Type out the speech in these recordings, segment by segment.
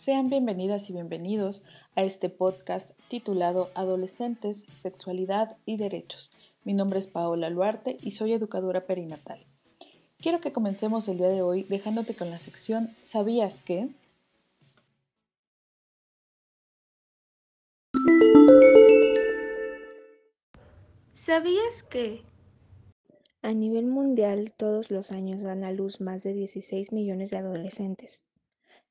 Sean bienvenidas y bienvenidos a este podcast titulado Adolescentes, Sexualidad y Derechos. Mi nombre es Paola Luarte y soy educadora perinatal. Quiero que comencemos el día de hoy dejándote con la sección ¿Sabías que? ¿Sabías que? A nivel mundial, todos los años dan a luz más de 16 millones de adolescentes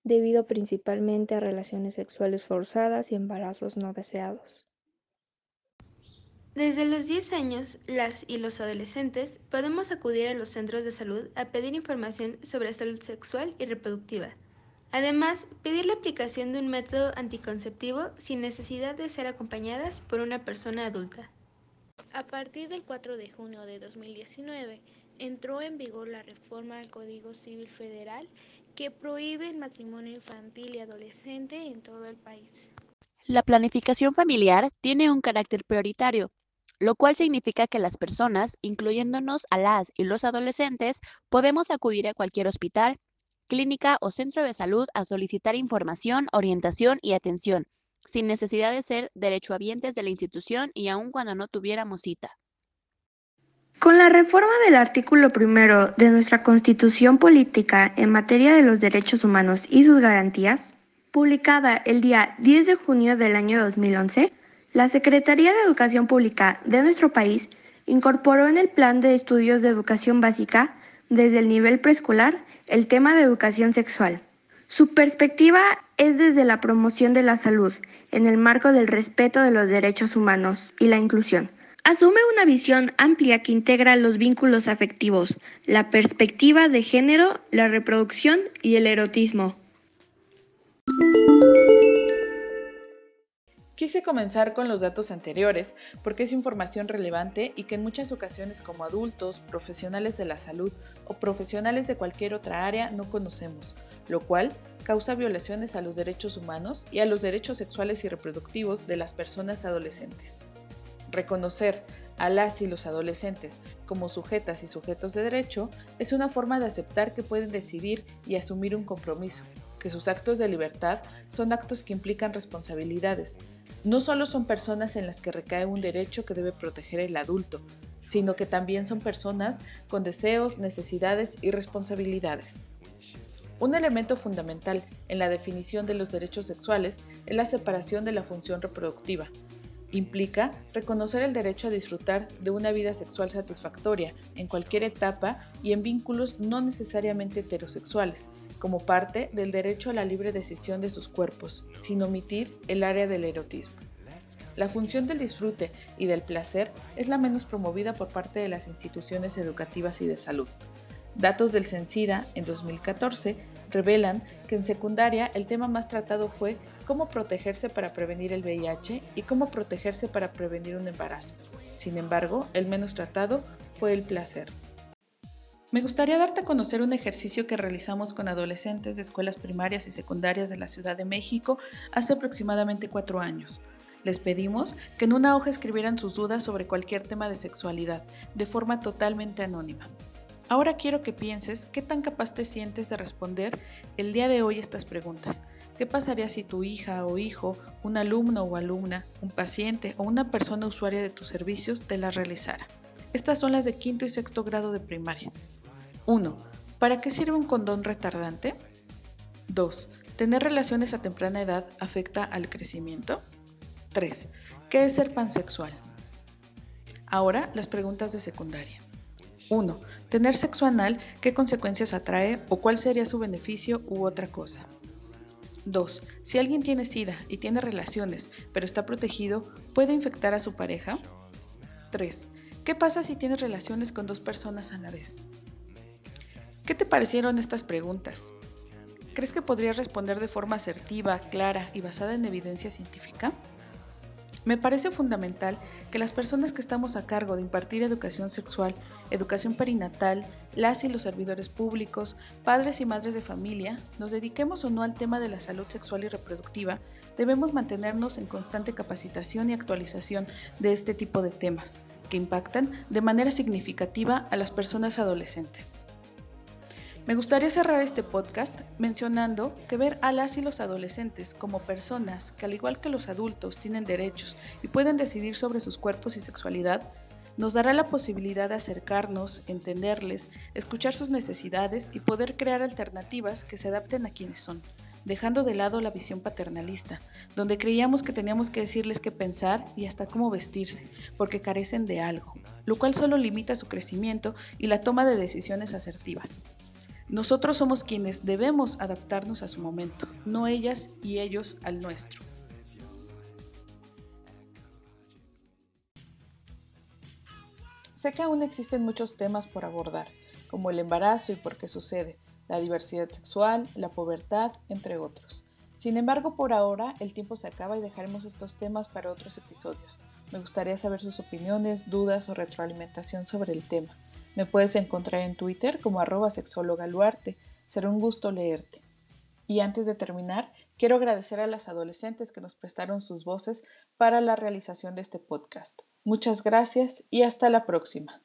debido principalmente a relaciones sexuales forzadas y embarazos no deseados. Desde los 10 años, las y los adolescentes podemos acudir a los centros de salud a pedir información sobre salud sexual y reproductiva. Además, pedir la aplicación de un método anticonceptivo sin necesidad de ser acompañadas por una persona adulta. A partir del 4 de junio de 2019, entró en vigor la reforma al Código Civil Federal que prohíbe el matrimonio infantil y adolescente en todo el país. La planificación familiar tiene un carácter prioritario, lo cual significa que las personas, incluyéndonos a las y los adolescentes, podemos acudir a cualquier hospital, clínica o centro de salud a solicitar información, orientación y atención, sin necesidad de ser derechohabientes de la institución y aun cuando no tuviéramos cita. Con la reforma del artículo primero de nuestra Constitución Política en materia de los derechos humanos y sus garantías, publicada el día 10 de junio del año 2011, la Secretaría de Educación Pública de nuestro país incorporó en el Plan de Estudios de Educación Básica, desde el nivel preescolar, el tema de educación sexual. Su perspectiva es desde la promoción de la salud, en el marco del respeto de los derechos humanos y la inclusión Asume una visión amplia que integra los vínculos afectivos, la perspectiva de género, la reproducción y el erotismo. Quise comenzar con los datos anteriores porque es información relevante y que en muchas ocasiones como adultos, profesionales de la salud o profesionales de cualquier otra área no conocemos, lo cual causa violaciones a los derechos humanos y a los derechos sexuales y reproductivos de las personas adolescentes. Reconocer a las y los adolescentes como sujetas y sujetos de derecho es una forma de aceptar que pueden decidir y asumir un compromiso, que sus actos de libertad son actos que implican responsabilidades. No solo son personas en las que recae un derecho que debe proteger el adulto, sino que también son personas con deseos, necesidades y responsabilidades. Un elemento fundamental en la definición de los derechos sexuales es la separación de la función reproductiva, Implica reconocer el derecho a disfrutar de una vida sexual satisfactoria en cualquier etapa y en vínculos no necesariamente heterosexuales, como parte del derecho a la libre decisión de sus cuerpos, sin omitir el área del erotismo. La función del disfrute y del placer es la menos promovida por parte de las instituciones educativas y de salud. Datos del CENSIDA en 2014 revelan que en secundaria el tema más tratado fue cómo protegerse para prevenir el VIH y cómo protegerse para prevenir un embarazo. Sin embargo, el menos tratado fue el placer. Me gustaría darte a conocer un ejercicio que realizamos con adolescentes de escuelas primarias y secundarias de la Ciudad de México hace aproximadamente cuatro años. Les pedimos que en una hoja escribieran sus dudas sobre cualquier tema de sexualidad, de forma totalmente anónima. Ahora quiero que pienses qué tan capaz te sientes de responder el día de hoy estas preguntas. ¿Qué pasaría si tu hija o hijo, un alumno o alumna, un paciente o una persona usuaria de tus servicios te las realizara? Estas son las de quinto y sexto grado de primaria. 1. ¿Para qué sirve un condón retardante? 2. ¿Tener relaciones a temprana edad afecta al crecimiento? 3. ¿Qué es ser pansexual? Ahora las preguntas de secundaria. 1. Tener sexo anal, ¿qué consecuencias atrae o cuál sería su beneficio u otra cosa? 2. Si alguien tiene SIDA y tiene relaciones, pero está protegido, ¿puede infectar a su pareja? 3. ¿Qué pasa si tienes relaciones con dos personas a la vez? ¿Qué te parecieron estas preguntas? ¿Crees que podrías responder de forma asertiva, clara y basada en evidencia científica? Me parece fundamental que las personas que estamos a cargo de impartir educación sexual, educación perinatal, las y los servidores públicos, padres y madres de familia, nos dediquemos o no al tema de la salud sexual y reproductiva, debemos mantenernos en constante capacitación y actualización de este tipo de temas, que impactan de manera significativa a las personas adolescentes. Me gustaría cerrar este podcast mencionando que ver a las y los adolescentes como personas que al igual que los adultos tienen derechos y pueden decidir sobre sus cuerpos y sexualidad, nos dará la posibilidad de acercarnos, entenderles, escuchar sus necesidades y poder crear alternativas que se adapten a quienes son, dejando de lado la visión paternalista, donde creíamos que teníamos que decirles qué pensar y hasta cómo vestirse, porque carecen de algo, lo cual solo limita su crecimiento y la toma de decisiones asertivas. Nosotros somos quienes debemos adaptarnos a su momento, no ellas y ellos al nuestro. Sé que aún existen muchos temas por abordar, como el embarazo y por qué sucede, la diversidad sexual, la pubertad, entre otros. Sin embargo, por ahora el tiempo se acaba y dejaremos estos temas para otros episodios. Me gustaría saber sus opiniones, dudas o retroalimentación sobre el tema. Me puedes encontrar en Twitter como arroba sexólogaluarte. Será un gusto leerte. Y antes de terminar, quiero agradecer a las adolescentes que nos prestaron sus voces para la realización de este podcast. Muchas gracias y hasta la próxima.